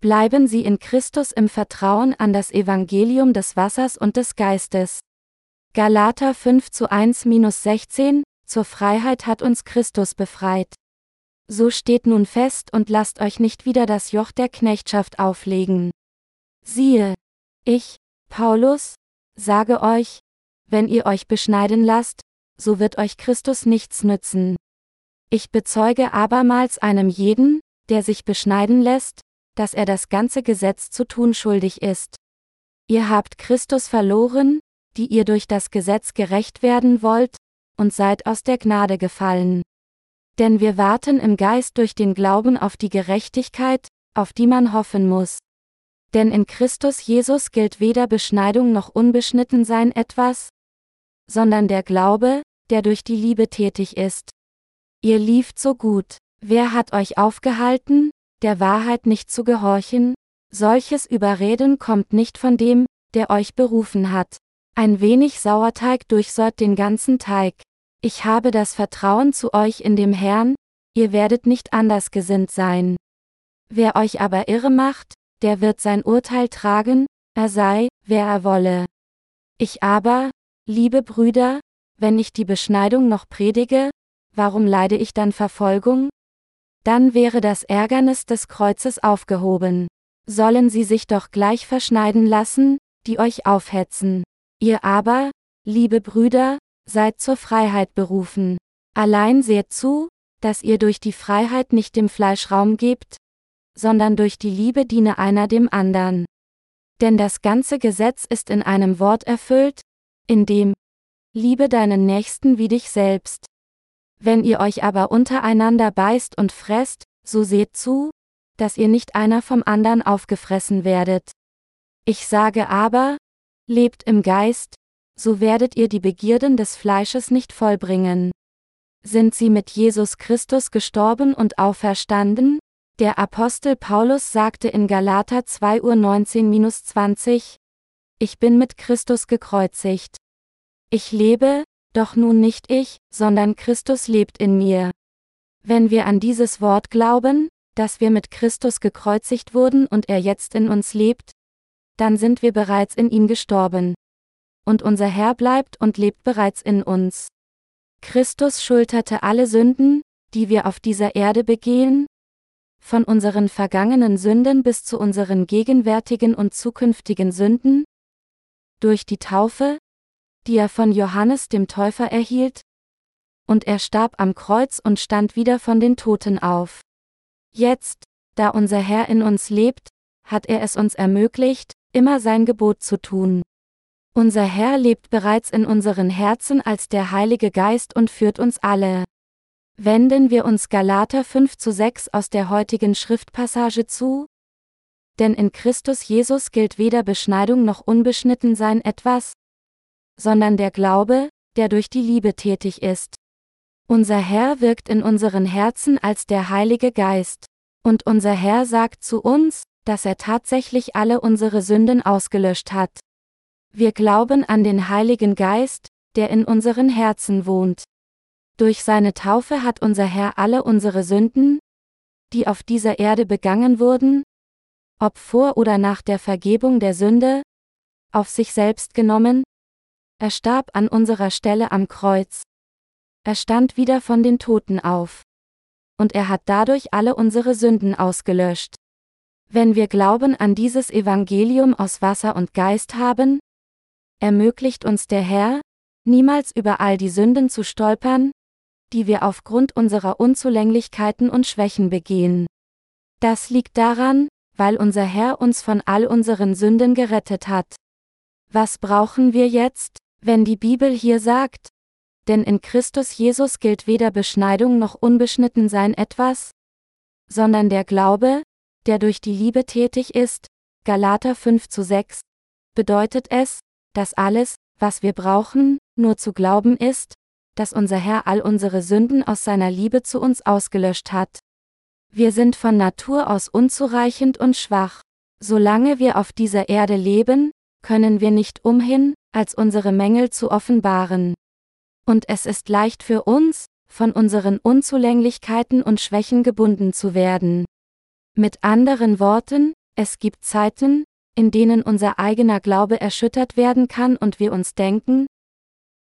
Bleiben Sie in Christus im Vertrauen an das Evangelium des Wassers und des Geistes. Galater 5 zu 1-16, zur Freiheit hat uns Christus befreit. So steht nun fest und lasst euch nicht wieder das Joch der Knechtschaft auflegen. Siehe, ich, Paulus, sage euch, wenn ihr euch beschneiden lasst, so wird euch Christus nichts nützen. Ich bezeuge abermals einem jeden, der sich beschneiden lässt, dass er das ganze Gesetz zu tun schuldig ist. Ihr habt Christus verloren, die ihr durch das Gesetz gerecht werden wollt, und seid aus der Gnade gefallen. Denn wir warten im Geist durch den Glauben auf die Gerechtigkeit, auf die man hoffen muss. Denn in Christus Jesus gilt weder Beschneidung noch Unbeschnittensein etwas, sondern der Glaube, der durch die Liebe tätig ist. Ihr lieft so gut. Wer hat euch aufgehalten, der Wahrheit nicht zu gehorchen? Solches Überreden kommt nicht von dem, der euch berufen hat. Ein wenig Sauerteig durchsäuert den ganzen Teig. Ich habe das Vertrauen zu euch in dem Herrn, ihr werdet nicht anders gesinnt sein. Wer euch aber irre macht, der wird sein Urteil tragen, er sei, wer er wolle. Ich aber, liebe Brüder, wenn ich die Beschneidung noch predige, warum leide ich dann Verfolgung? Dann wäre das Ärgernis des Kreuzes aufgehoben. Sollen sie sich doch gleich verschneiden lassen, die euch aufhetzen. Ihr aber, liebe Brüder, seid zur Freiheit berufen. Allein seht zu, dass ihr durch die Freiheit nicht dem Fleisch Raum gebt, sondern durch die Liebe diene einer dem andern. Denn das ganze Gesetz ist in einem Wort erfüllt, in dem Liebe deinen Nächsten wie dich selbst. Wenn ihr euch aber untereinander beißt und fresst, so seht zu, dass ihr nicht einer vom andern aufgefressen werdet. Ich sage aber, lebt im Geist, so werdet ihr die Begierden des Fleisches nicht vollbringen. Sind sie mit Jesus Christus gestorben und auferstanden? Der Apostel Paulus sagte in Galater 2 Uhr 19-20, Ich bin mit Christus gekreuzigt. Ich lebe, doch nun nicht ich, sondern Christus lebt in mir. Wenn wir an dieses Wort glauben, dass wir mit Christus gekreuzigt wurden und er jetzt in uns lebt, dann sind wir bereits in ihm gestorben. Und unser Herr bleibt und lebt bereits in uns. Christus schulterte alle Sünden, die wir auf dieser Erde begehen, von unseren vergangenen Sünden bis zu unseren gegenwärtigen und zukünftigen Sünden, durch die Taufe, die er von Johannes dem Täufer erhielt, und er starb am Kreuz und stand wieder von den Toten auf. Jetzt, da unser Herr in uns lebt, hat er es uns ermöglicht, immer sein Gebot zu tun. Unser Herr lebt bereits in unseren Herzen als der Heilige Geist und führt uns alle. Wenden wir uns Galater 5 zu 6 aus der heutigen Schriftpassage zu? Denn in Christus Jesus gilt weder Beschneidung noch Unbeschnittensein etwas, sondern der Glaube, der durch die Liebe tätig ist. Unser Herr wirkt in unseren Herzen als der Heilige Geist. Und unser Herr sagt zu uns, dass er tatsächlich alle unsere Sünden ausgelöscht hat. Wir glauben an den Heiligen Geist, der in unseren Herzen wohnt. Durch seine Taufe hat unser Herr alle unsere Sünden, die auf dieser Erde begangen wurden, ob vor oder nach der Vergebung der Sünde, auf sich selbst genommen, er starb an unserer Stelle am Kreuz. Er stand wieder von den Toten auf. Und er hat dadurch alle unsere Sünden ausgelöscht. Wenn wir Glauben an dieses Evangelium aus Wasser und Geist haben, ermöglicht uns der Herr, niemals über all die Sünden zu stolpern, die wir aufgrund unserer Unzulänglichkeiten und Schwächen begehen. Das liegt daran, weil unser Herr uns von all unseren Sünden gerettet hat. Was brauchen wir jetzt? Wenn die Bibel hier sagt, denn in Christus Jesus gilt weder Beschneidung noch Unbeschnittensein etwas, sondern der Glaube, der durch die Liebe tätig ist, Galater 5 zu 6, bedeutet es, dass alles, was wir brauchen, nur zu glauben ist, dass unser Herr all unsere Sünden aus seiner Liebe zu uns ausgelöscht hat. Wir sind von Natur aus unzureichend und schwach. Solange wir auf dieser Erde leben, können wir nicht umhin, als unsere Mängel zu offenbaren. Und es ist leicht für uns, von unseren Unzulänglichkeiten und Schwächen gebunden zu werden. Mit anderen Worten, Es gibt Zeiten, in denen unser eigener Glaube erschüttert werden kann und wir uns denken,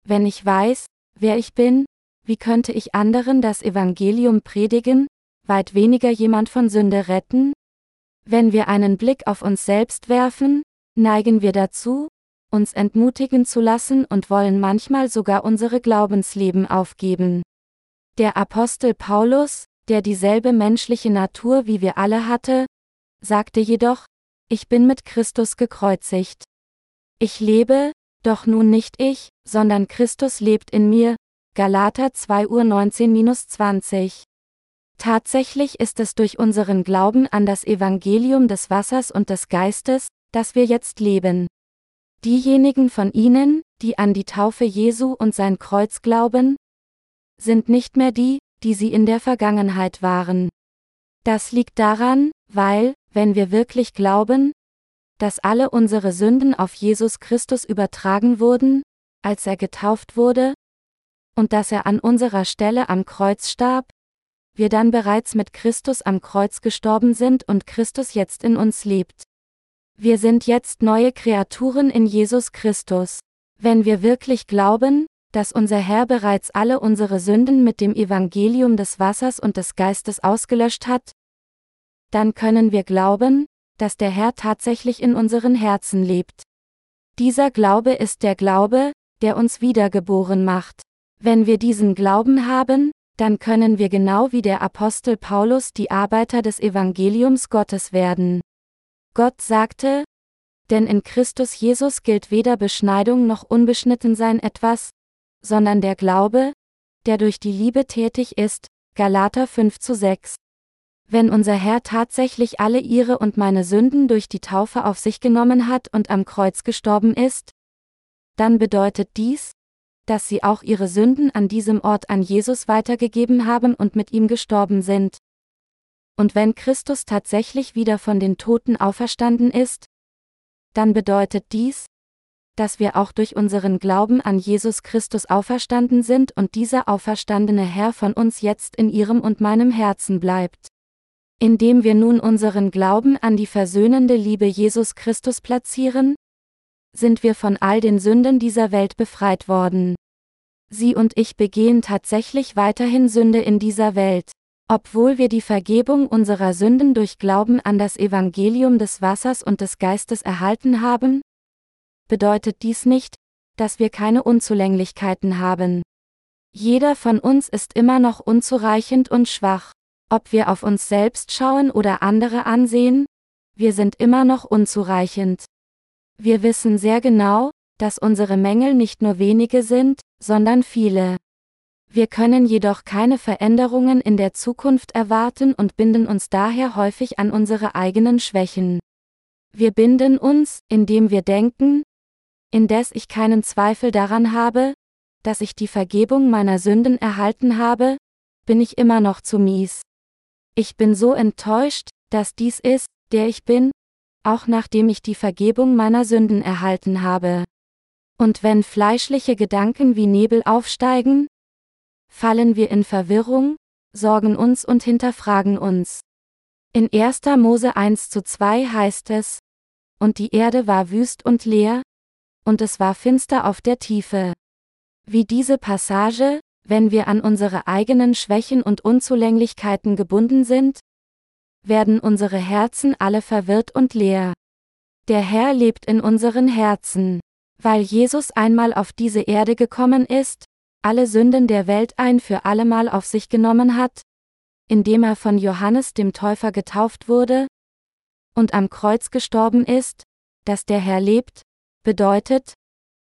wenn ich weiß, wer ich bin, wie könnte ich anderen das Evangelium predigen, weit weniger jemand von Sünde retten? Wenn wir einen Blick auf uns selbst werfen, neigen wir dazu, uns entmutigen zu lassen und wollen manchmal sogar unsere Glaubensleben aufgeben. Der Apostel Paulus, der dieselbe menschliche Natur wie wir alle hatte, sagte jedoch, ich bin mit Christus gekreuzigt. Ich lebe, doch nun nicht ich, sondern Christus lebt in mir. Galater 2 Uhr 19-20. Tatsächlich ist es durch unseren Glauben an das Evangelium des Wassers und des Geistes, dass wir jetzt leben. Diejenigen von Ihnen, die an die Taufe Jesu und sein Kreuz glauben, sind nicht mehr die, die sie in der Vergangenheit waren. Das liegt daran, weil, wenn wir wirklich glauben, dass alle unsere Sünden auf Jesus Christus übertragen wurden, als er getauft wurde, und dass er an unserer Stelle am Kreuz starb, wir dann bereits mit Christus am Kreuz gestorben sind und Christus jetzt in uns lebt. Wir sind jetzt neue Kreaturen in Jesus Christus. Wenn wir wirklich glauben, dass unser Herr bereits alle unsere Sünden mit dem Evangelium des Wassers und des Geistes ausgelöscht hat, dann können wir glauben, dass der Herr tatsächlich in unseren Herzen lebt. Dieser Glaube ist der Glaube, der uns wiedergeboren macht. Wenn wir diesen Glauben haben, dann können wir genau wie der Apostel Paulus die Arbeiter des Evangeliums Gottes werden. Gott sagte, denn in Christus Jesus gilt weder Beschneidung noch Unbeschnittensein etwas, sondern der Glaube, der durch die Liebe tätig ist, Galater 5 zu 6. Wenn unser Herr tatsächlich alle ihre und meine Sünden durch die Taufe auf sich genommen hat und am Kreuz gestorben ist, dann bedeutet dies, dass sie auch ihre Sünden an diesem Ort an Jesus weitergegeben haben und mit ihm gestorben sind. Und wenn Christus tatsächlich wieder von den Toten auferstanden ist, dann bedeutet dies, dass wir auch durch unseren Glauben an Jesus Christus auferstanden sind und dieser auferstandene Herr von uns jetzt in ihrem und meinem Herzen bleibt. Indem wir nun unseren Glauben an die versöhnende Liebe Jesus Christus platzieren, sind wir von all den Sünden dieser Welt befreit worden. Sie und ich begehen tatsächlich weiterhin Sünde in dieser Welt. Obwohl wir die Vergebung unserer Sünden durch Glauben an das Evangelium des Wassers und des Geistes erhalten haben, bedeutet dies nicht, dass wir keine Unzulänglichkeiten haben. Jeder von uns ist immer noch unzureichend und schwach. Ob wir auf uns selbst schauen oder andere ansehen, wir sind immer noch unzureichend. Wir wissen sehr genau, dass unsere Mängel nicht nur wenige sind, sondern viele. Wir können jedoch keine Veränderungen in der Zukunft erwarten und binden uns daher häufig an unsere eigenen Schwächen. Wir binden uns, indem wir denken, indes ich keinen Zweifel daran habe, dass ich die Vergebung meiner Sünden erhalten habe, bin ich immer noch zu mies. Ich bin so enttäuscht, dass dies ist, der ich bin, auch nachdem ich die Vergebung meiner Sünden erhalten habe. Und wenn fleischliche Gedanken wie Nebel aufsteigen, fallen wir in Verwirrung, sorgen uns und hinterfragen uns. In 1. Mose 1 zu 2 heißt es, und die Erde war wüst und leer, und es war finster auf der Tiefe. Wie diese Passage, wenn wir an unsere eigenen Schwächen und Unzulänglichkeiten gebunden sind? Werden unsere Herzen alle verwirrt und leer. Der Herr lebt in unseren Herzen. Weil Jesus einmal auf diese Erde gekommen ist, alle Sünden der Welt ein für allemal auf sich genommen hat, indem er von Johannes dem Täufer getauft wurde und am Kreuz gestorben ist, dass der Herr lebt, bedeutet,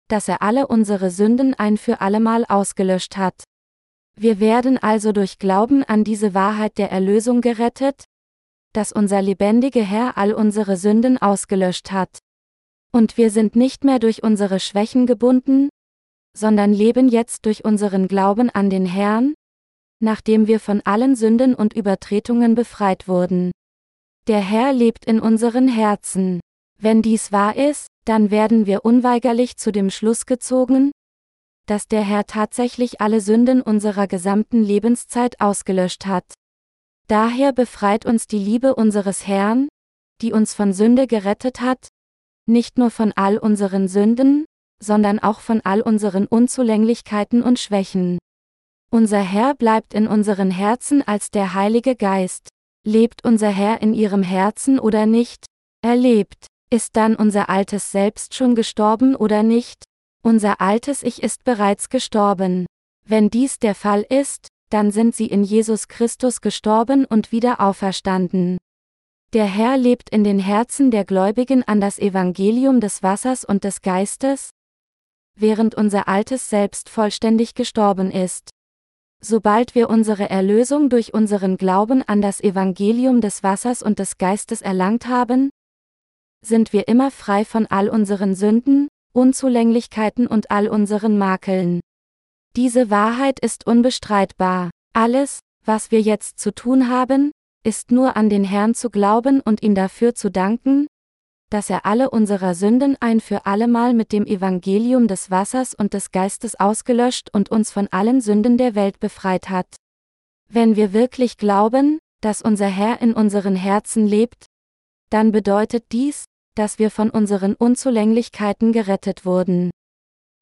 dass er alle unsere Sünden ein für allemal ausgelöscht hat. Wir werden also durch Glauben an diese Wahrheit der Erlösung gerettet, dass unser lebendiger Herr all unsere Sünden ausgelöscht hat. Und wir sind nicht mehr durch unsere Schwächen gebunden, sondern leben jetzt durch unseren Glauben an den Herrn, nachdem wir von allen Sünden und Übertretungen befreit wurden. Der Herr lebt in unseren Herzen. Wenn dies wahr ist, dann werden wir unweigerlich zu dem Schluss gezogen, dass der Herr tatsächlich alle Sünden unserer gesamten Lebenszeit ausgelöscht hat. Daher befreit uns die Liebe unseres Herrn, die uns von Sünde gerettet hat, nicht nur von all unseren Sünden, sondern auch von all unseren Unzulänglichkeiten und Schwächen. Unser Herr bleibt in unseren Herzen als der Heilige Geist. Lebt unser Herr in ihrem Herzen oder nicht? Er lebt. Ist dann unser altes Selbst schon gestorben oder nicht? Unser altes Ich ist bereits gestorben. Wenn dies der Fall ist, dann sind sie in Jesus Christus gestorben und wieder auferstanden. Der Herr lebt in den Herzen der Gläubigen an das Evangelium des Wassers und des Geistes, während unser altes Selbst vollständig gestorben ist. Sobald wir unsere Erlösung durch unseren Glauben an das Evangelium des Wassers und des Geistes erlangt haben, sind wir immer frei von all unseren Sünden, Unzulänglichkeiten und all unseren Makeln. Diese Wahrheit ist unbestreitbar. Alles, was wir jetzt zu tun haben, ist nur an den Herrn zu glauben und ihm dafür zu danken, dass er alle unserer Sünden ein für allemal mit dem Evangelium des Wassers und des Geistes ausgelöscht und uns von allen Sünden der Welt befreit hat. Wenn wir wirklich glauben, dass unser Herr in unseren Herzen lebt, dann bedeutet dies, dass wir von unseren Unzulänglichkeiten gerettet wurden.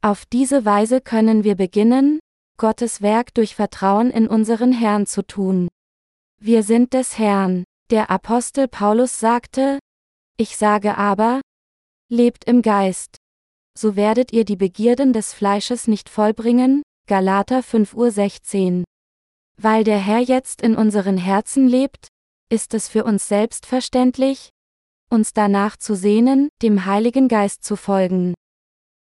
Auf diese Weise können wir beginnen, Gottes Werk durch Vertrauen in unseren Herrn zu tun. Wir sind des Herrn. Der Apostel Paulus sagte, ich sage aber, lebt im Geist. So werdet ihr die Begierden des Fleisches nicht vollbringen, Galater 5.16 Uhr. Weil der Herr jetzt in unseren Herzen lebt, ist es für uns selbstverständlich, uns danach zu sehnen, dem Heiligen Geist zu folgen.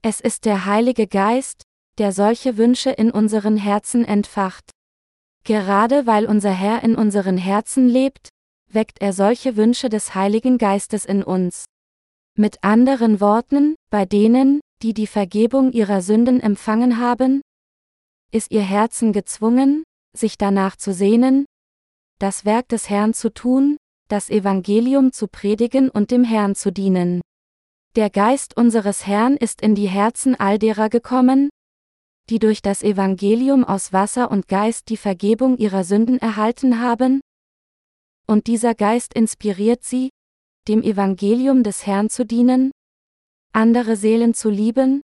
Es ist der Heilige Geist, der solche Wünsche in unseren Herzen entfacht. Gerade weil unser Herr in unseren Herzen lebt, weckt er solche Wünsche des Heiligen Geistes in uns. Mit anderen Worten, bei denen, die die Vergebung ihrer Sünden empfangen haben, ist ihr Herzen gezwungen, sich danach zu sehnen, das Werk des Herrn zu tun, das Evangelium zu predigen und dem Herrn zu dienen. Der Geist unseres Herrn ist in die Herzen all derer gekommen, die durch das Evangelium aus Wasser und Geist die Vergebung ihrer Sünden erhalten haben? Und dieser Geist inspiriert sie, dem Evangelium des Herrn zu dienen, andere Seelen zu lieben,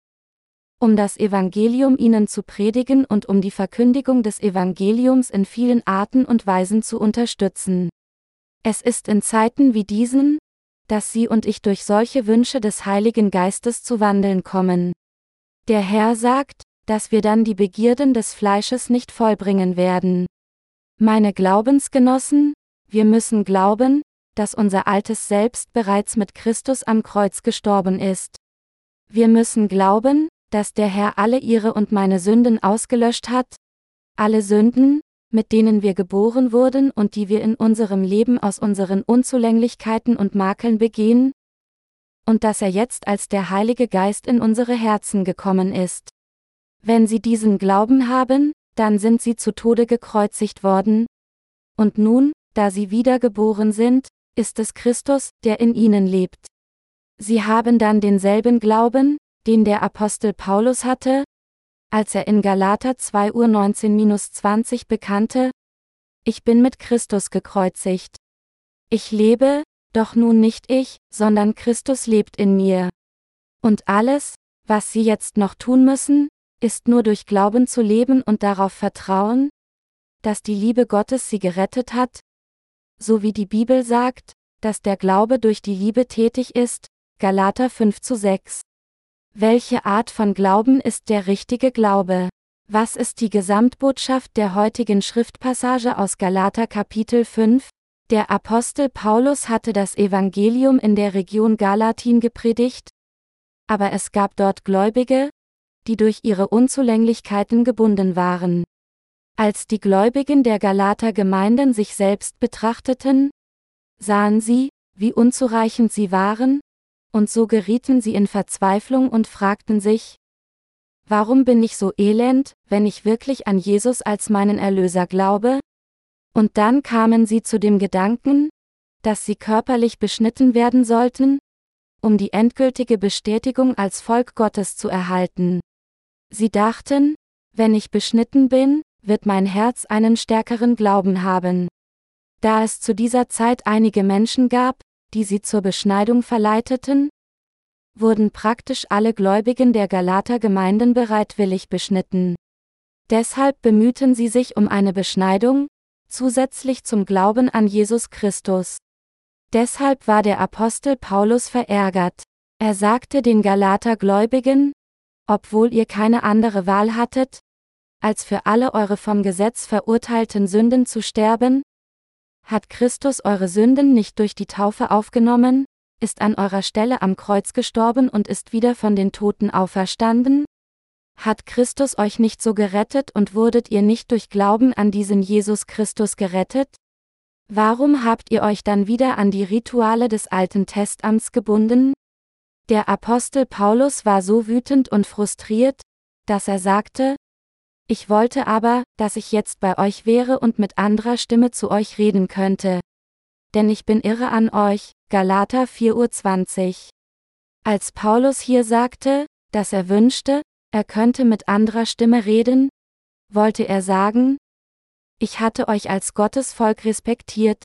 um das Evangelium ihnen zu predigen und um die Verkündigung des Evangeliums in vielen Arten und Weisen zu unterstützen. Es ist in Zeiten wie diesen, dass Sie und ich durch solche Wünsche des Heiligen Geistes zu wandeln kommen. Der Herr sagt, dass wir dann die Begierden des Fleisches nicht vollbringen werden. Meine Glaubensgenossen, wir müssen glauben, dass unser altes Selbst bereits mit Christus am Kreuz gestorben ist. Wir müssen glauben, dass der Herr alle ihre und meine Sünden ausgelöscht hat, alle Sünden, mit denen wir geboren wurden und die wir in unserem Leben aus unseren Unzulänglichkeiten und Makeln begehen? Und dass er jetzt als der Heilige Geist in unsere Herzen gekommen ist. Wenn sie diesen Glauben haben, dann sind sie zu Tode gekreuzigt worden. Und nun, da sie wiedergeboren sind, ist es Christus, der in ihnen lebt. Sie haben dann denselben Glauben, den der Apostel Paulus hatte, als er in Galater 2 Uhr 19-20 bekannte, ich bin mit Christus gekreuzigt. Ich lebe, doch nun nicht ich, sondern Christus lebt in mir. Und alles, was Sie jetzt noch tun müssen, ist nur durch Glauben zu leben und darauf vertrauen, dass die Liebe Gottes Sie gerettet hat, so wie die Bibel sagt, dass der Glaube durch die Liebe tätig ist, Galater 5 zu 6. Welche Art von Glauben ist der richtige Glaube? Was ist die Gesamtbotschaft der heutigen Schriftpassage aus Galater Kapitel 5? Der Apostel Paulus hatte das Evangelium in der Region Galatin gepredigt, aber es gab dort Gläubige, die durch ihre Unzulänglichkeiten gebunden waren. Als die Gläubigen der Galater Gemeinden sich selbst betrachteten, sahen sie, wie unzureichend sie waren, und so gerieten sie in Verzweiflung und fragten sich, Warum bin ich so elend, wenn ich wirklich an Jesus als meinen Erlöser glaube? Und dann kamen sie zu dem Gedanken, dass sie körperlich beschnitten werden sollten, um die endgültige Bestätigung als Volk Gottes zu erhalten. Sie dachten, wenn ich beschnitten bin, wird mein Herz einen stärkeren Glauben haben. Da es zu dieser Zeit einige Menschen gab, die sie zur Beschneidung verleiteten? Wurden praktisch alle Gläubigen der Galater Gemeinden bereitwillig beschnitten. Deshalb bemühten sie sich um eine Beschneidung, zusätzlich zum Glauben an Jesus Christus. Deshalb war der Apostel Paulus verärgert. Er sagte den Galater Gläubigen, obwohl ihr keine andere Wahl hattet, als für alle eure vom Gesetz verurteilten Sünden zu sterben? Hat Christus eure Sünden nicht durch die Taufe aufgenommen, ist an eurer Stelle am Kreuz gestorben und ist wieder von den Toten auferstanden? Hat Christus euch nicht so gerettet und wurdet ihr nicht durch Glauben an diesen Jesus Christus gerettet? Warum habt ihr euch dann wieder an die Rituale des Alten Testamts gebunden? Der Apostel Paulus war so wütend und frustriert, dass er sagte, ich wollte aber, dass ich jetzt bei euch wäre und mit anderer Stimme zu euch reden könnte. Denn ich bin irre an euch, Galater 4.20 Uhr. Als Paulus hier sagte, dass er wünschte, er könnte mit anderer Stimme reden, wollte er sagen, ich hatte euch als Gottesvolk respektiert,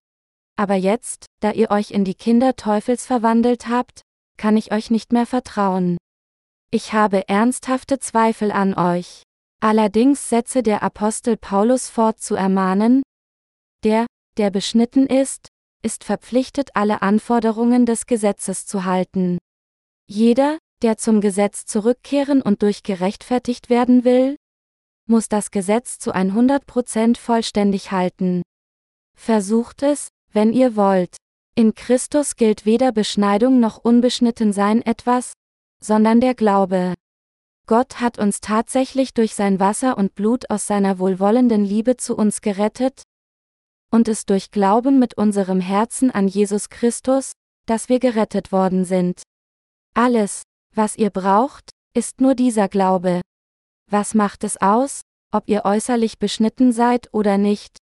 aber jetzt, da ihr euch in die Kinder Teufels verwandelt habt, kann ich euch nicht mehr vertrauen. Ich habe ernsthafte Zweifel an euch. Allerdings setze der Apostel Paulus fort zu ermahnen, der, der beschnitten ist, ist verpflichtet alle Anforderungen des Gesetzes zu halten. Jeder, der zum Gesetz zurückkehren und durch gerechtfertigt werden will, muss das Gesetz zu 100% vollständig halten. Versucht es, wenn ihr wollt. In Christus gilt weder Beschneidung noch Unbeschnittensein etwas, sondern der Glaube. Gott hat uns tatsächlich durch sein Wasser und Blut aus seiner wohlwollenden Liebe zu uns gerettet, und es durch Glauben mit unserem Herzen an Jesus Christus, dass wir gerettet worden sind. Alles, was ihr braucht, ist nur dieser Glaube. Was macht es aus, ob ihr äußerlich beschnitten seid oder nicht?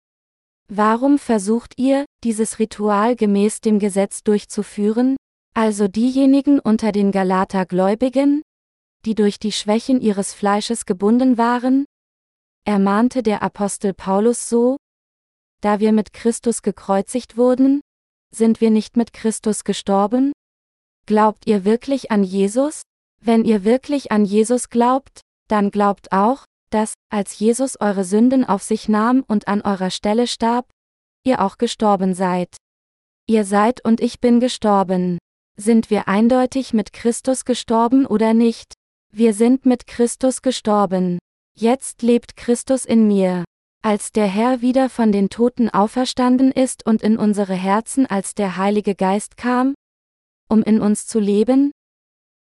Warum versucht ihr, dieses Ritual gemäß dem Gesetz durchzuführen, also diejenigen unter den Galater-Gläubigen, die durch die Schwächen ihres Fleisches gebunden waren? Ermahnte der Apostel Paulus so? Da wir mit Christus gekreuzigt wurden, sind wir nicht mit Christus gestorben? Glaubt ihr wirklich an Jesus? Wenn ihr wirklich an Jesus glaubt, dann glaubt auch, dass, als Jesus eure Sünden auf sich nahm und an eurer Stelle starb, ihr auch gestorben seid. Ihr seid und ich bin gestorben. Sind wir eindeutig mit Christus gestorben oder nicht? Wir sind mit Christus gestorben. Jetzt lebt Christus in mir. Als der Herr wieder von den Toten auferstanden ist und in unsere Herzen als der Heilige Geist kam, um in uns zu leben,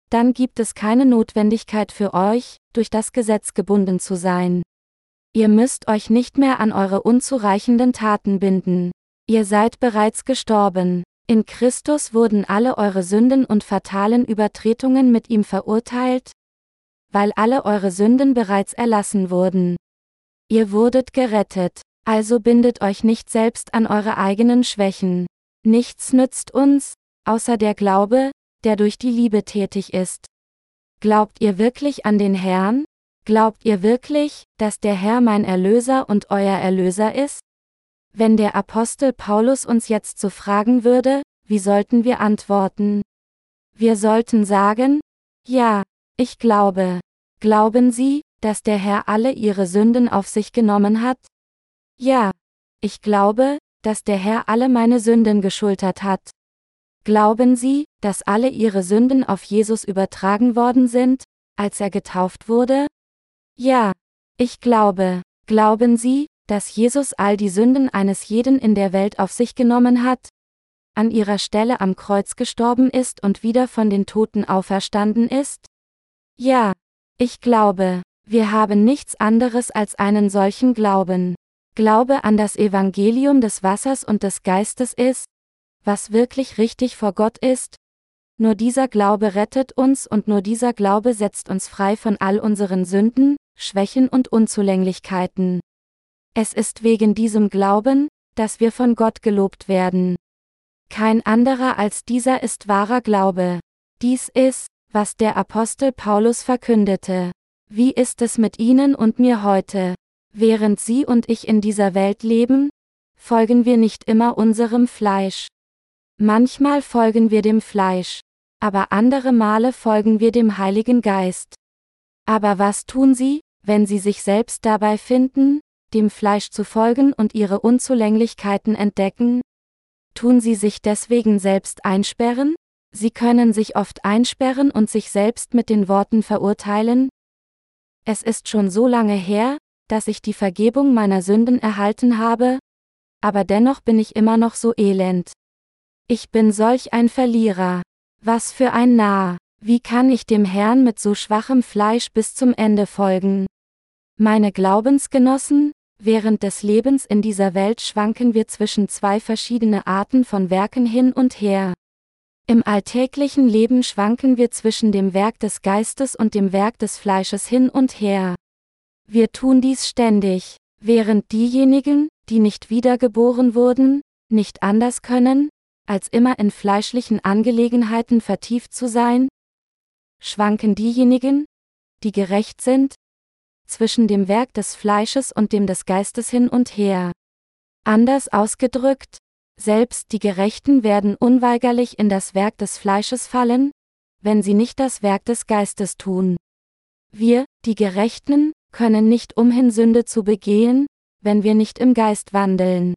dann gibt es keine Notwendigkeit für euch, durch das Gesetz gebunden zu sein. Ihr müsst euch nicht mehr an eure unzureichenden Taten binden. Ihr seid bereits gestorben. In Christus wurden alle eure Sünden und fatalen Übertretungen mit ihm verurteilt, weil alle eure Sünden bereits erlassen wurden. Ihr wurdet gerettet, also bindet euch nicht selbst an eure eigenen Schwächen. Nichts nützt uns, außer der Glaube, der durch die Liebe tätig ist. Glaubt ihr wirklich an den Herrn? Glaubt ihr wirklich, dass der Herr mein Erlöser und euer Erlöser ist? Wenn der Apostel Paulus uns jetzt so fragen würde, wie sollten wir antworten? Wir sollten sagen, ja, ich glaube. Glauben Sie, dass der Herr alle Ihre Sünden auf sich genommen hat? Ja. Ich glaube, dass der Herr alle meine Sünden geschultert hat. Glauben Sie, dass alle Ihre Sünden auf Jesus übertragen worden sind, als er getauft wurde? Ja. Ich glaube. Glauben Sie, dass Jesus all die Sünden eines jeden in der Welt auf sich genommen hat? An ihrer Stelle am Kreuz gestorben ist und wieder von den Toten auferstanden ist? Ja. Ich glaube, wir haben nichts anderes als einen solchen Glauben. Glaube an das Evangelium des Wassers und des Geistes ist, was wirklich richtig vor Gott ist. Nur dieser Glaube rettet uns und nur dieser Glaube setzt uns frei von all unseren Sünden, Schwächen und Unzulänglichkeiten. Es ist wegen diesem Glauben, dass wir von Gott gelobt werden. Kein anderer als dieser ist wahrer Glaube. Dies ist, was der Apostel Paulus verkündete. Wie ist es mit Ihnen und mir heute? Während Sie und ich in dieser Welt leben, folgen wir nicht immer unserem Fleisch. Manchmal folgen wir dem Fleisch, aber andere Male folgen wir dem Heiligen Geist. Aber was tun sie, wenn sie sich selbst dabei finden, dem Fleisch zu folgen und ihre Unzulänglichkeiten entdecken? Tun sie sich deswegen selbst einsperren? Sie können sich oft einsperren und sich selbst mit den Worten verurteilen. Es ist schon so lange her, dass ich die Vergebung meiner Sünden erhalten habe, aber dennoch bin ich immer noch so elend. Ich bin solch ein Verlierer. Was für ein Narr. Wie kann ich dem Herrn mit so schwachem Fleisch bis zum Ende folgen? Meine Glaubensgenossen, während des Lebens in dieser Welt schwanken wir zwischen zwei verschiedene Arten von Werken hin und her. Im alltäglichen Leben schwanken wir zwischen dem Werk des Geistes und dem Werk des Fleisches hin und her. Wir tun dies ständig, während diejenigen, die nicht wiedergeboren wurden, nicht anders können, als immer in fleischlichen Angelegenheiten vertieft zu sein? Schwanken diejenigen, die gerecht sind, zwischen dem Werk des Fleisches und dem des Geistes hin und her. Anders ausgedrückt, selbst die Gerechten werden unweigerlich in das Werk des Fleisches fallen, wenn sie nicht das Werk des Geistes tun. Wir, die Gerechten, können nicht umhin Sünde zu begehen, wenn wir nicht im Geist wandeln.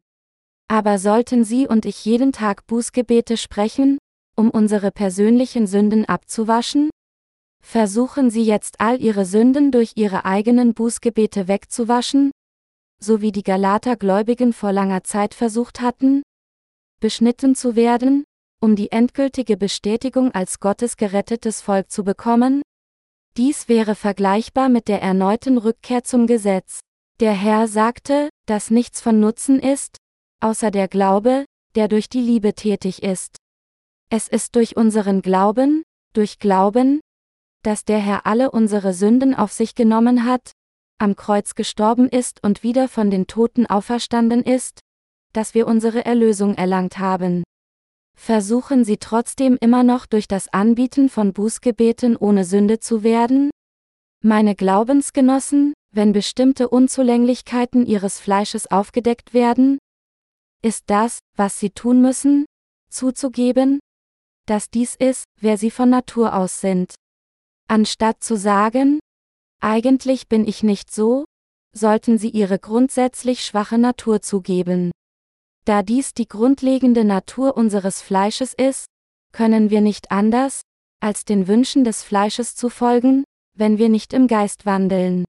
Aber sollten Sie und ich jeden Tag Bußgebete sprechen, um unsere persönlichen Sünden abzuwaschen? Versuchen Sie jetzt all Ihre Sünden durch Ihre eigenen Bußgebete wegzuwaschen? So wie die Galater Gläubigen vor langer Zeit versucht hatten? Beschnitten zu werden, um die endgültige Bestätigung als Gottes gerettetes Volk zu bekommen? Dies wäre vergleichbar mit der erneuten Rückkehr zum Gesetz. Der Herr sagte, dass nichts von Nutzen ist, außer der Glaube, der durch die Liebe tätig ist. Es ist durch unseren Glauben, durch Glauben, dass der Herr alle unsere Sünden auf sich genommen hat, am Kreuz gestorben ist und wieder von den Toten auferstanden ist, dass wir unsere Erlösung erlangt haben. Versuchen Sie trotzdem immer noch durch das Anbieten von Bußgebeten ohne Sünde zu werden? Meine Glaubensgenossen, wenn bestimmte Unzulänglichkeiten Ihres Fleisches aufgedeckt werden, ist das, was sie tun müssen, zuzugeben, dass dies ist, wer sie von Natur aus sind. Anstatt zu sagen, eigentlich bin ich nicht so, sollten sie ihre grundsätzlich schwache Natur zugeben. Da dies die grundlegende Natur unseres Fleisches ist, können wir nicht anders, als den Wünschen des Fleisches zu folgen, wenn wir nicht im Geist wandeln.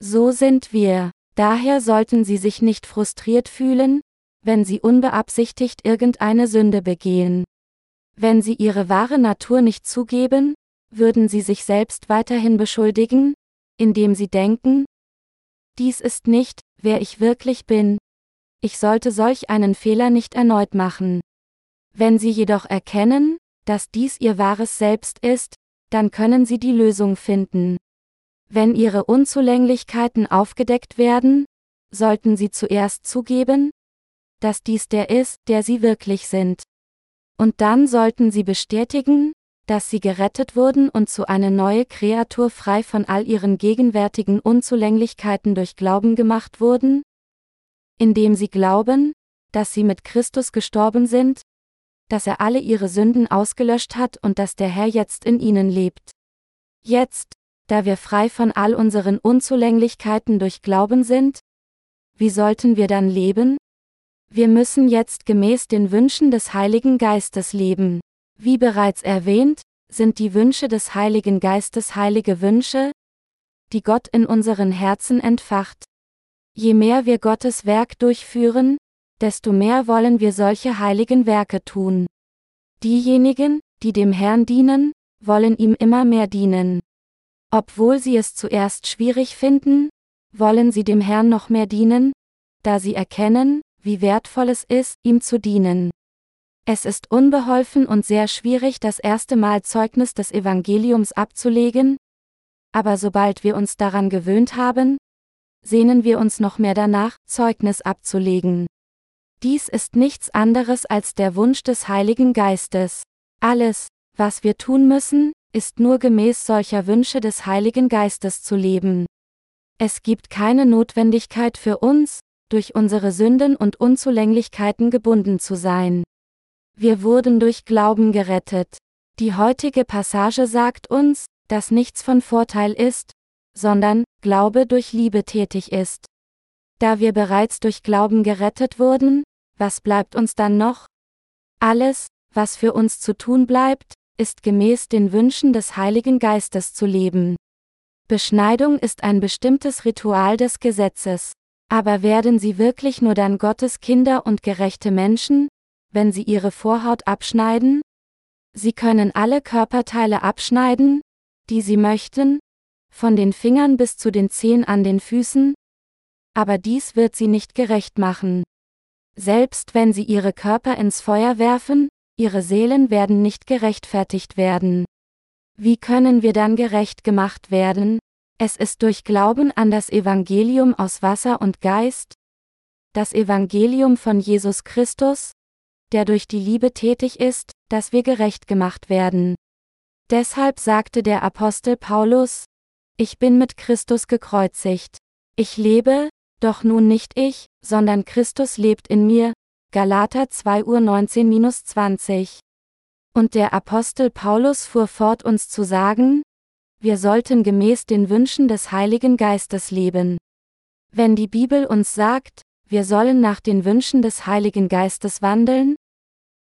So sind wir, daher sollten sie sich nicht frustriert fühlen, wenn sie unbeabsichtigt irgendeine Sünde begehen. Wenn sie ihre wahre Natur nicht zugeben, würden sie sich selbst weiterhin beschuldigen, indem sie denken, dies ist nicht, wer ich wirklich bin. Ich sollte solch einen Fehler nicht erneut machen. Wenn sie jedoch erkennen, dass dies ihr wahres Selbst ist, dann können sie die Lösung finden. Wenn ihre Unzulänglichkeiten aufgedeckt werden, sollten sie zuerst zugeben, dass dies der ist, der sie wirklich sind. Und dann sollten sie bestätigen, dass sie gerettet wurden und zu einer neue Kreatur frei von all ihren gegenwärtigen Unzulänglichkeiten durch Glauben gemacht wurden? Indem sie glauben, dass sie mit Christus gestorben sind, dass er alle ihre Sünden ausgelöscht hat und dass der Herr jetzt in ihnen lebt. Jetzt, da wir frei von all unseren Unzulänglichkeiten durch Glauben sind? Wie sollten wir dann leben? Wir müssen jetzt gemäß den Wünschen des Heiligen Geistes leben. Wie bereits erwähnt, sind die Wünsche des Heiligen Geistes heilige Wünsche, die Gott in unseren Herzen entfacht. Je mehr wir Gottes Werk durchführen, desto mehr wollen wir solche heiligen Werke tun. Diejenigen, die dem Herrn dienen, wollen ihm immer mehr dienen. Obwohl sie es zuerst schwierig finden, wollen sie dem Herrn noch mehr dienen, da sie erkennen, wie wertvoll es ist, ihm zu dienen. Es ist unbeholfen und sehr schwierig, das erste Mal Zeugnis des Evangeliums abzulegen, aber sobald wir uns daran gewöhnt haben, sehnen wir uns noch mehr danach, Zeugnis abzulegen. Dies ist nichts anderes als der Wunsch des Heiligen Geistes. Alles, was wir tun müssen, ist nur gemäß solcher Wünsche des Heiligen Geistes zu leben. Es gibt keine Notwendigkeit für uns, durch unsere Sünden und Unzulänglichkeiten gebunden zu sein. Wir wurden durch Glauben gerettet. Die heutige Passage sagt uns, dass nichts von Vorteil ist, sondern Glaube durch Liebe tätig ist. Da wir bereits durch Glauben gerettet wurden, was bleibt uns dann noch? Alles, was für uns zu tun bleibt, ist gemäß den Wünschen des Heiligen Geistes zu leben. Beschneidung ist ein bestimmtes Ritual des Gesetzes. Aber werden sie wirklich nur dann Gottes Kinder und gerechte Menschen, wenn sie ihre Vorhaut abschneiden? Sie können alle Körperteile abschneiden, die sie möchten, von den Fingern bis zu den Zehen an den Füßen, aber dies wird sie nicht gerecht machen. Selbst wenn sie ihre Körper ins Feuer werfen, ihre Seelen werden nicht gerechtfertigt werden. Wie können wir dann gerecht gemacht werden? Es ist durch Glauben an das Evangelium aus Wasser und Geist, das Evangelium von Jesus Christus, der durch die Liebe tätig ist, dass wir gerecht gemacht werden. Deshalb sagte der Apostel Paulus, ich bin mit Christus gekreuzigt. Ich lebe, doch nun nicht ich, sondern Christus lebt in mir. Galater 2 Uhr 19-20. Und der Apostel Paulus fuhr fort uns zu sagen, wir sollten gemäß den Wünschen des Heiligen Geistes leben. Wenn die Bibel uns sagt, wir sollen nach den Wünschen des Heiligen Geistes wandeln,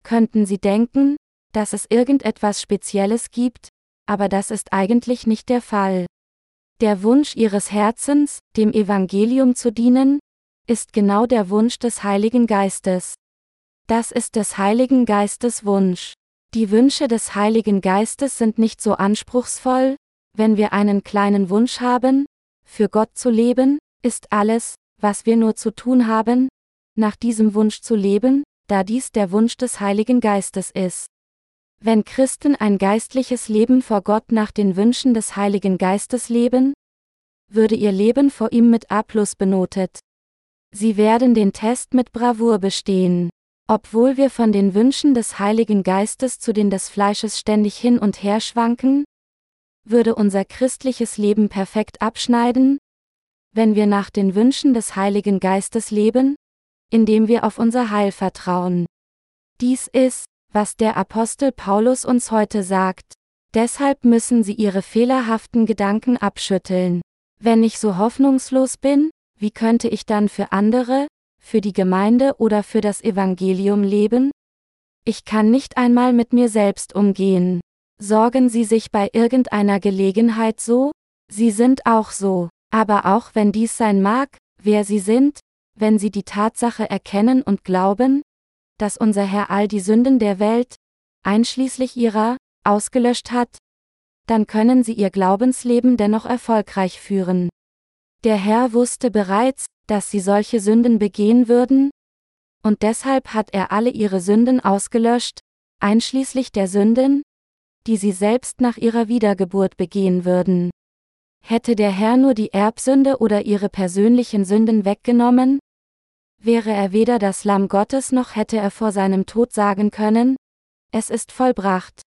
könnten Sie denken, dass es irgendetwas Spezielles gibt, aber das ist eigentlich nicht der Fall. Der Wunsch ihres Herzens, dem Evangelium zu dienen, ist genau der Wunsch des Heiligen Geistes. Das ist des Heiligen Geistes Wunsch. Die Wünsche des Heiligen Geistes sind nicht so anspruchsvoll, wenn wir einen kleinen Wunsch haben, für Gott zu leben, ist alles, was wir nur zu tun haben, nach diesem Wunsch zu leben, da dies der Wunsch des Heiligen Geistes ist. Wenn Christen ein geistliches Leben vor Gott nach den Wünschen des Heiligen Geistes leben, würde ihr Leben vor ihm mit A plus benotet. Sie werden den Test mit Bravour bestehen. Obwohl wir von den Wünschen des Heiligen Geistes zu den des Fleisches ständig hin und her schwanken, würde unser christliches Leben perfekt abschneiden, wenn wir nach den Wünschen des Heiligen Geistes leben, indem wir auf unser Heil vertrauen. Dies ist, was der Apostel Paulus uns heute sagt. Deshalb müssen Sie Ihre fehlerhaften Gedanken abschütteln. Wenn ich so hoffnungslos bin, wie könnte ich dann für andere, für die Gemeinde oder für das Evangelium leben? Ich kann nicht einmal mit mir selbst umgehen. Sorgen Sie sich bei irgendeiner Gelegenheit so? Sie sind auch so. Aber auch wenn dies sein mag, wer Sie sind, wenn Sie die Tatsache erkennen und glauben, dass unser Herr all die Sünden der Welt, einschließlich ihrer, ausgelöscht hat, dann können sie ihr Glaubensleben dennoch erfolgreich führen. Der Herr wusste bereits, dass sie solche Sünden begehen würden, und deshalb hat er alle ihre Sünden ausgelöscht, einschließlich der Sünden, die sie selbst nach ihrer Wiedergeburt begehen würden. Hätte der Herr nur die Erbsünde oder ihre persönlichen Sünden weggenommen, wäre er weder das Lamm Gottes noch hätte er vor seinem Tod sagen können, es ist vollbracht.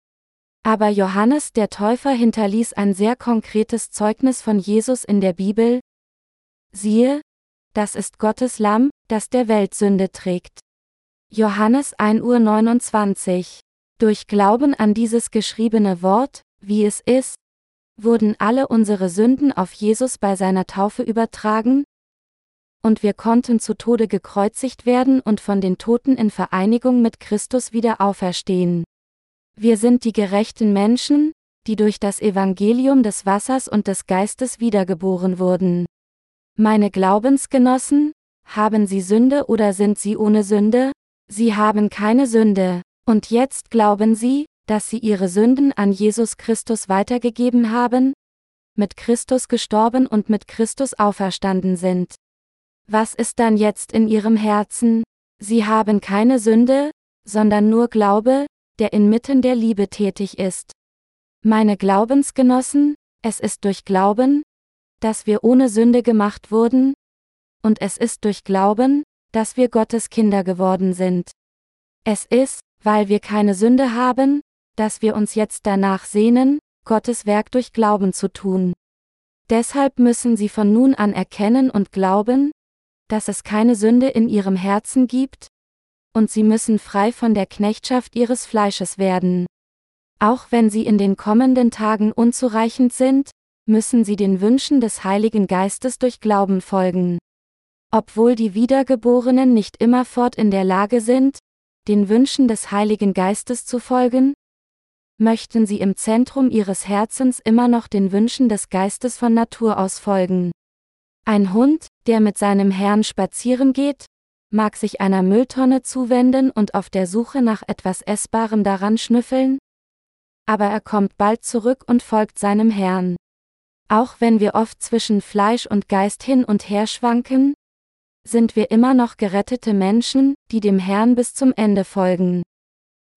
Aber Johannes der Täufer hinterließ ein sehr konkretes Zeugnis von Jesus in der Bibel. Siehe, das ist Gottes Lamm, das der Welt Sünde trägt. Johannes 1 Uhr 29. Durch Glauben an dieses geschriebene Wort, wie es ist, wurden alle unsere Sünden auf Jesus bei seiner Taufe übertragen, und wir konnten zu Tode gekreuzigt werden und von den Toten in Vereinigung mit Christus wieder auferstehen. Wir sind die gerechten Menschen, die durch das Evangelium des Wassers und des Geistes wiedergeboren wurden. Meine Glaubensgenossen, haben sie Sünde oder sind sie ohne Sünde? Sie haben keine Sünde. Und jetzt glauben sie, dass sie ihre Sünden an Jesus Christus weitergegeben haben? Mit Christus gestorben und mit Christus auferstanden sind. Was ist dann jetzt in ihrem Herzen? Sie haben keine Sünde, sondern nur Glaube, der inmitten der Liebe tätig ist. Meine Glaubensgenossen, es ist durch Glauben, dass wir ohne Sünde gemacht wurden, und es ist durch Glauben, dass wir Gottes Kinder geworden sind. Es ist, weil wir keine Sünde haben, dass wir uns jetzt danach sehnen, Gottes Werk durch Glauben zu tun. Deshalb müssen Sie von nun an erkennen und glauben, dass es keine Sünde in ihrem Herzen gibt? und sie müssen frei von der Knechtschaft ihres Fleisches werden. Auch wenn sie in den kommenden Tagen unzureichend sind, müssen sie den Wünschen des Heiligen Geistes durch Glauben folgen. Obwohl die Wiedergeborenen nicht immerfort in der Lage sind, den Wünschen des Heiligen Geistes zu folgen, möchten sie im Zentrum ihres Herzens immer noch den Wünschen des Geistes von Natur aus folgen. Ein Hund, der mit seinem Herrn spazieren geht, mag sich einer Mülltonne zuwenden und auf der Suche nach etwas Essbarem daran schnüffeln, aber er kommt bald zurück und folgt seinem Herrn. Auch wenn wir oft zwischen Fleisch und Geist hin und her schwanken, sind wir immer noch gerettete Menschen, die dem Herrn bis zum Ende folgen.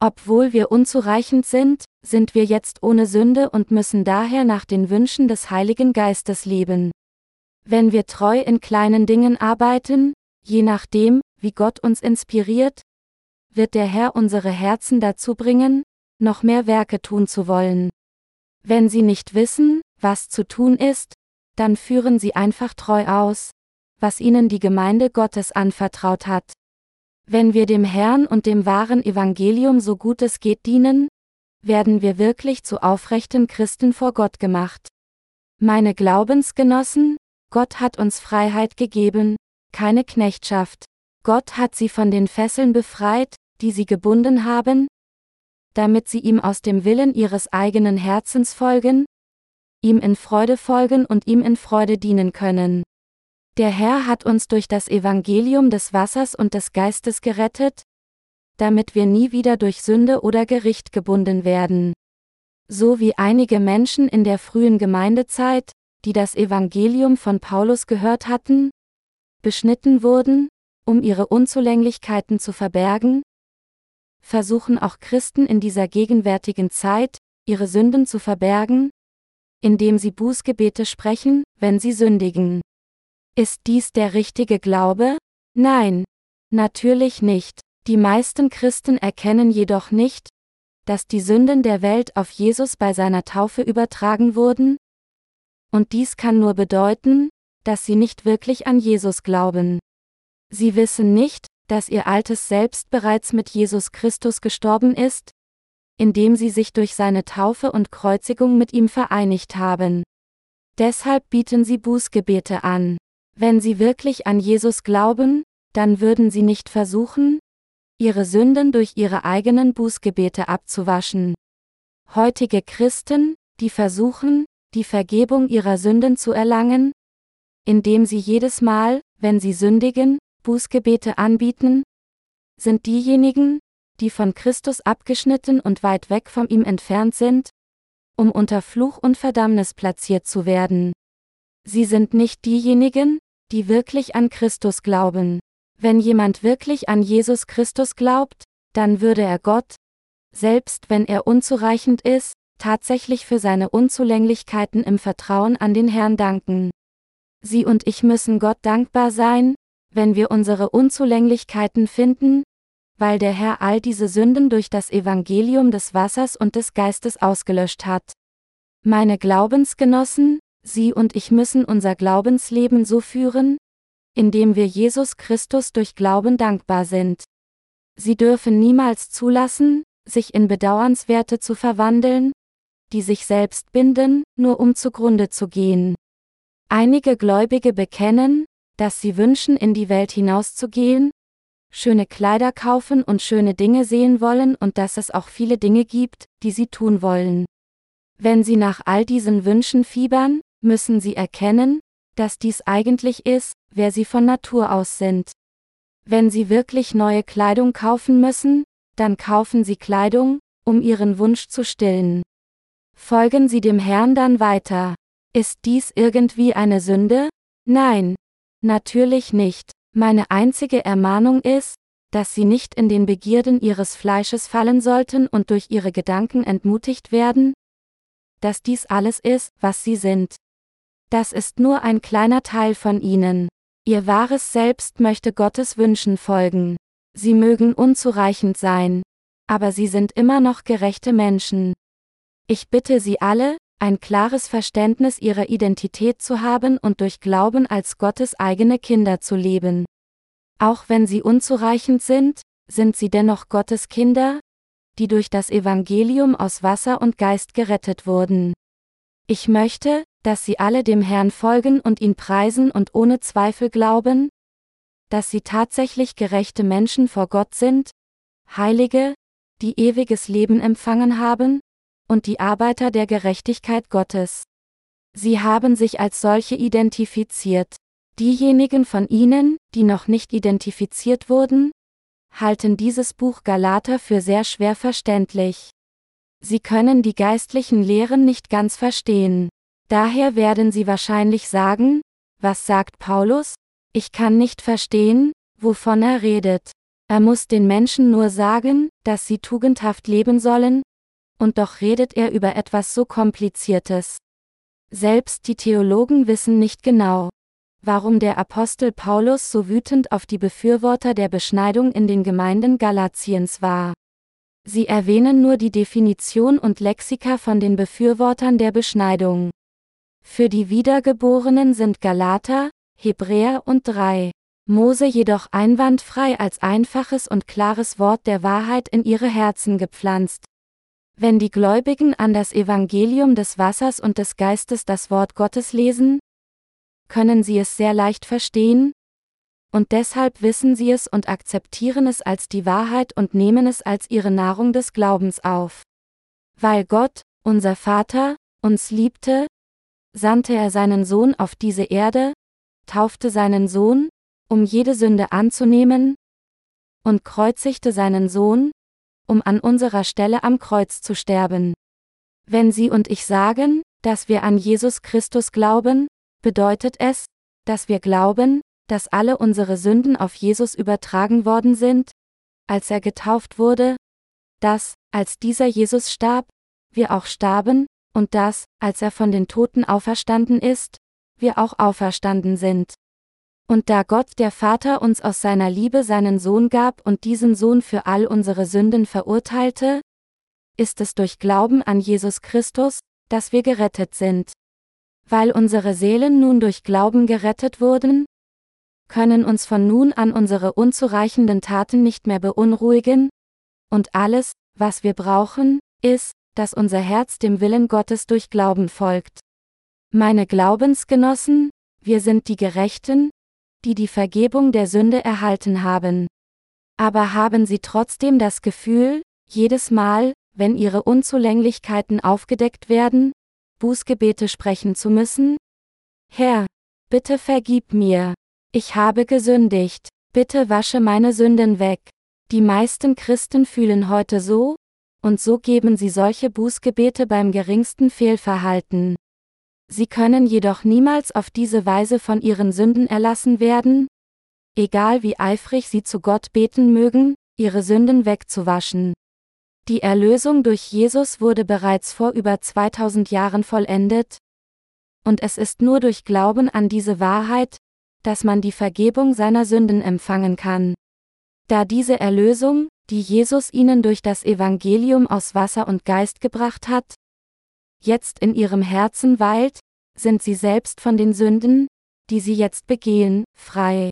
Obwohl wir unzureichend sind, sind wir jetzt ohne Sünde und müssen daher nach den Wünschen des Heiligen Geistes leben. Wenn wir treu in kleinen Dingen arbeiten, je nachdem, wie Gott uns inspiriert, wird der Herr unsere Herzen dazu bringen, noch mehr Werke tun zu wollen. Wenn Sie nicht wissen, was zu tun ist, dann führen Sie einfach treu aus, was Ihnen die Gemeinde Gottes anvertraut hat. Wenn wir dem Herrn und dem wahren Evangelium so gut es geht dienen, werden wir wirklich zu aufrechten Christen vor Gott gemacht. Meine Glaubensgenossen, Gott hat uns Freiheit gegeben, keine Knechtschaft. Gott hat sie von den Fesseln befreit, die sie gebunden haben, damit sie ihm aus dem Willen ihres eigenen Herzens folgen, ihm in Freude folgen und ihm in Freude dienen können. Der Herr hat uns durch das Evangelium des Wassers und des Geistes gerettet, damit wir nie wieder durch Sünde oder Gericht gebunden werden. So wie einige Menschen in der frühen Gemeindezeit, die das Evangelium von Paulus gehört hatten, beschnitten wurden, um ihre Unzulänglichkeiten zu verbergen, versuchen auch Christen in dieser gegenwärtigen Zeit, ihre Sünden zu verbergen, indem sie Bußgebete sprechen, wenn sie sündigen. Ist dies der richtige Glaube? Nein, natürlich nicht. Die meisten Christen erkennen jedoch nicht, dass die Sünden der Welt auf Jesus bei seiner Taufe übertragen wurden? Und dies kann nur bedeuten, dass sie nicht wirklich an Jesus glauben. Sie wissen nicht, dass ihr altes Selbst bereits mit Jesus Christus gestorben ist, indem sie sich durch seine Taufe und Kreuzigung mit ihm vereinigt haben. Deshalb bieten sie Bußgebete an. Wenn sie wirklich an Jesus glauben, dann würden sie nicht versuchen, ihre Sünden durch ihre eigenen Bußgebete abzuwaschen. Heutige Christen, die versuchen, die Vergebung ihrer Sünden zu erlangen, indem sie jedes Mal, wenn sie sündigen, Bußgebete anbieten, sind diejenigen, die von Christus abgeschnitten und weit weg von ihm entfernt sind, um unter Fluch und Verdammnis platziert zu werden. Sie sind nicht diejenigen, die wirklich an Christus glauben. Wenn jemand wirklich an Jesus Christus glaubt, dann würde er Gott, selbst wenn er unzureichend ist, tatsächlich für seine Unzulänglichkeiten im Vertrauen an den Herrn danken. Sie und ich müssen Gott dankbar sein, wenn wir unsere Unzulänglichkeiten finden, weil der Herr all diese Sünden durch das Evangelium des Wassers und des Geistes ausgelöscht hat. Meine Glaubensgenossen, Sie und ich müssen unser Glaubensleben so führen, indem wir Jesus Christus durch Glauben dankbar sind. Sie dürfen niemals zulassen, sich in Bedauernswerte zu verwandeln, die sich selbst binden, nur um zugrunde zu gehen. Einige Gläubige bekennen, dass sie wünschen, in die Welt hinauszugehen, schöne Kleider kaufen und schöne Dinge sehen wollen und dass es auch viele Dinge gibt, die sie tun wollen. Wenn sie nach all diesen Wünschen fiebern, müssen sie erkennen, dass dies eigentlich ist, wer sie von Natur aus sind. Wenn sie wirklich neue Kleidung kaufen müssen, dann kaufen sie Kleidung, um ihren Wunsch zu stillen. Folgen sie dem Herrn dann weiter. Ist dies irgendwie eine Sünde? Nein, Natürlich nicht. Meine einzige Ermahnung ist, dass sie nicht in den Begierden ihres Fleisches fallen sollten und durch ihre Gedanken entmutigt werden, dass dies alles ist, was sie sind. Das ist nur ein kleiner Teil von ihnen. Ihr wahres Selbst möchte Gottes Wünschen folgen. Sie mögen unzureichend sein, aber sie sind immer noch gerechte Menschen. Ich bitte Sie alle, ein klares Verständnis ihrer Identität zu haben und durch Glauben als Gottes eigene Kinder zu leben. Auch wenn sie unzureichend sind, sind sie dennoch Gottes Kinder, die durch das Evangelium aus Wasser und Geist gerettet wurden. Ich möchte, dass sie alle dem Herrn folgen und ihn preisen und ohne Zweifel glauben, dass sie tatsächlich gerechte Menschen vor Gott sind, Heilige, die ewiges Leben empfangen haben, und die Arbeiter der Gerechtigkeit Gottes. Sie haben sich als solche identifiziert. Diejenigen von Ihnen, die noch nicht identifiziert wurden, halten dieses Buch Galater für sehr schwer verständlich. Sie können die geistlichen Lehren nicht ganz verstehen. Daher werden Sie wahrscheinlich sagen, was sagt Paulus? Ich kann nicht verstehen, wovon er redet. Er muss den Menschen nur sagen, dass sie tugendhaft leben sollen, und doch redet er über etwas so Kompliziertes. Selbst die Theologen wissen nicht genau, warum der Apostel Paulus so wütend auf die Befürworter der Beschneidung in den Gemeinden Galatiens war. Sie erwähnen nur die Definition und Lexika von den Befürwortern der Beschneidung. Für die Wiedergeborenen sind Galater, Hebräer und 3. Mose jedoch einwandfrei als einfaches und klares Wort der Wahrheit in ihre Herzen gepflanzt. Wenn die Gläubigen an das Evangelium des Wassers und des Geistes das Wort Gottes lesen, können sie es sehr leicht verstehen, und deshalb wissen sie es und akzeptieren es als die Wahrheit und nehmen es als ihre Nahrung des Glaubens auf. Weil Gott, unser Vater, uns liebte, sandte er seinen Sohn auf diese Erde, taufte seinen Sohn, um jede Sünde anzunehmen, und kreuzigte seinen Sohn, um an unserer Stelle am Kreuz zu sterben. Wenn Sie und ich sagen, dass wir an Jesus Christus glauben, bedeutet es, dass wir glauben, dass alle unsere Sünden auf Jesus übertragen worden sind, als er getauft wurde, dass, als dieser Jesus starb, wir auch starben, und dass, als er von den Toten auferstanden ist, wir auch auferstanden sind. Und da Gott der Vater uns aus seiner Liebe seinen Sohn gab und diesen Sohn für all unsere Sünden verurteilte, ist es durch Glauben an Jesus Christus, dass wir gerettet sind. Weil unsere Seelen nun durch Glauben gerettet wurden, können uns von nun an unsere unzureichenden Taten nicht mehr beunruhigen, und alles, was wir brauchen, ist, dass unser Herz dem Willen Gottes durch Glauben folgt. Meine Glaubensgenossen, wir sind die Gerechten, die die Vergebung der Sünde erhalten haben. Aber haben sie trotzdem das Gefühl, jedes Mal, wenn ihre Unzulänglichkeiten aufgedeckt werden, Bußgebete sprechen zu müssen? Herr, bitte vergib mir. Ich habe gesündigt. Bitte wasche meine Sünden weg. Die meisten Christen fühlen heute so, und so geben sie solche Bußgebete beim geringsten Fehlverhalten. Sie können jedoch niemals auf diese Weise von ihren Sünden erlassen werden, egal wie eifrig sie zu Gott beten mögen, ihre Sünden wegzuwaschen. Die Erlösung durch Jesus wurde bereits vor über 2000 Jahren vollendet, und es ist nur durch Glauben an diese Wahrheit, dass man die Vergebung seiner Sünden empfangen kann. Da diese Erlösung, die Jesus ihnen durch das Evangelium aus Wasser und Geist gebracht hat, jetzt in ihrem Herzen weilt, sind sie selbst von den Sünden, die sie jetzt begehen, frei.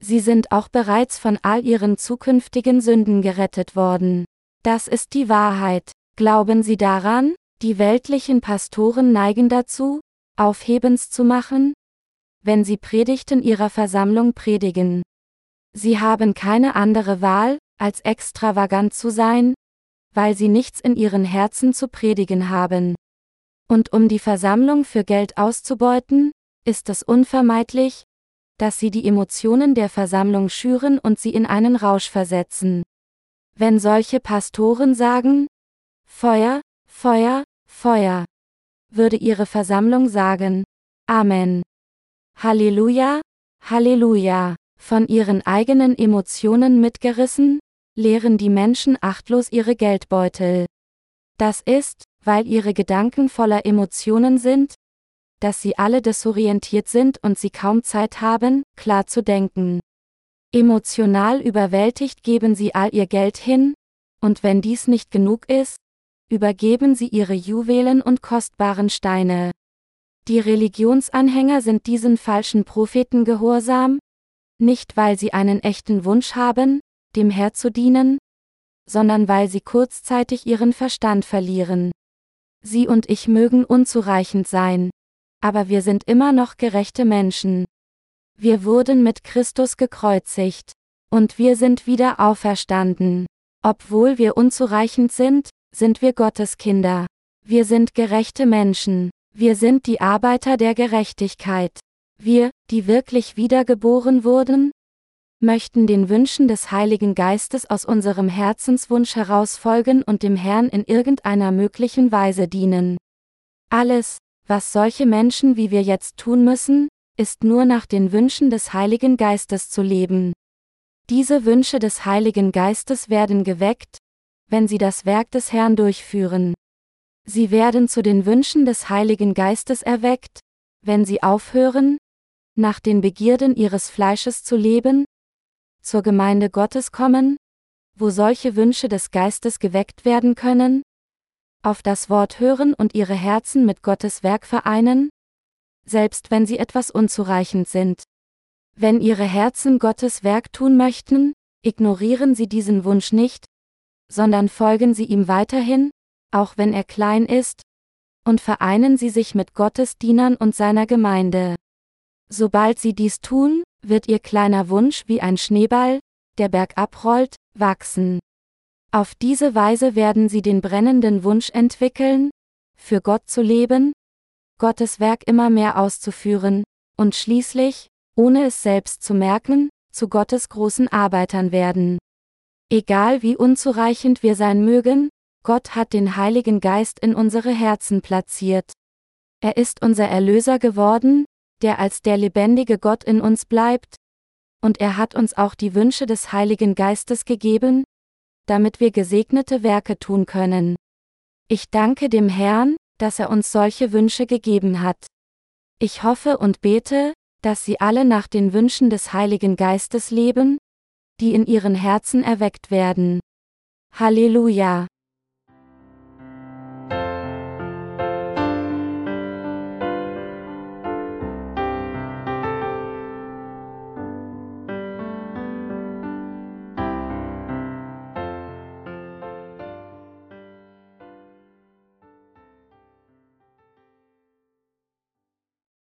Sie sind auch bereits von all ihren zukünftigen Sünden gerettet worden. Das ist die Wahrheit. Glauben Sie daran? Die weltlichen Pastoren neigen dazu, Aufhebens zu machen, wenn sie Predigten ihrer Versammlung predigen. Sie haben keine andere Wahl, als extravagant zu sein, weil sie nichts in ihren Herzen zu predigen haben. Und um die Versammlung für Geld auszubeuten, ist es unvermeidlich, dass sie die Emotionen der Versammlung schüren und sie in einen Rausch versetzen. Wenn solche Pastoren sagen, Feuer, Feuer, Feuer, würde ihre Versammlung sagen, Amen. Halleluja, Halleluja. Von ihren eigenen Emotionen mitgerissen, leeren die Menschen achtlos ihre Geldbeutel. Das ist, weil ihre Gedanken voller Emotionen sind, dass sie alle desorientiert sind und sie kaum Zeit haben, klar zu denken. Emotional überwältigt geben sie all ihr Geld hin, und wenn dies nicht genug ist, übergeben sie ihre Juwelen und kostbaren Steine. Die Religionsanhänger sind diesen falschen Propheten gehorsam, nicht weil sie einen echten Wunsch haben, dem Herr zu dienen, sondern weil sie kurzzeitig ihren Verstand verlieren. Sie und ich mögen unzureichend sein. Aber wir sind immer noch gerechte Menschen. Wir wurden mit Christus gekreuzigt. Und wir sind wieder auferstanden. Obwohl wir unzureichend sind, sind wir Gottes Kinder. Wir sind gerechte Menschen. Wir sind die Arbeiter der Gerechtigkeit. Wir, die wirklich wiedergeboren wurden, möchten den Wünschen des Heiligen Geistes aus unserem Herzenswunsch herausfolgen und dem Herrn in irgendeiner möglichen Weise dienen. Alles, was solche Menschen wie wir jetzt tun müssen, ist nur nach den Wünschen des Heiligen Geistes zu leben. Diese Wünsche des Heiligen Geistes werden geweckt, wenn sie das Werk des Herrn durchführen. Sie werden zu den Wünschen des Heiligen Geistes erweckt, wenn sie aufhören, nach den Begierden ihres Fleisches zu leben, zur Gemeinde Gottes kommen, wo solche Wünsche des Geistes geweckt werden können, auf das Wort hören und ihre Herzen mit Gottes Werk vereinen, selbst wenn sie etwas unzureichend sind. Wenn ihre Herzen Gottes Werk tun möchten, ignorieren sie diesen Wunsch nicht, sondern folgen sie ihm weiterhin, auch wenn er klein ist, und vereinen sie sich mit Gottes Dienern und seiner Gemeinde. Sobald sie dies tun, wird ihr kleiner Wunsch wie ein Schneeball, der bergab rollt, wachsen. Auf diese Weise werden sie den brennenden Wunsch entwickeln, für Gott zu leben, Gottes Werk immer mehr auszuführen, und schließlich, ohne es selbst zu merken, zu Gottes großen Arbeitern werden. Egal wie unzureichend wir sein mögen, Gott hat den Heiligen Geist in unsere Herzen platziert. Er ist unser Erlöser geworden, der als der lebendige Gott in uns bleibt, und er hat uns auch die Wünsche des Heiligen Geistes gegeben, damit wir gesegnete Werke tun können. Ich danke dem Herrn, dass er uns solche Wünsche gegeben hat. Ich hoffe und bete, dass sie alle nach den Wünschen des Heiligen Geistes leben, die in ihren Herzen erweckt werden. Halleluja!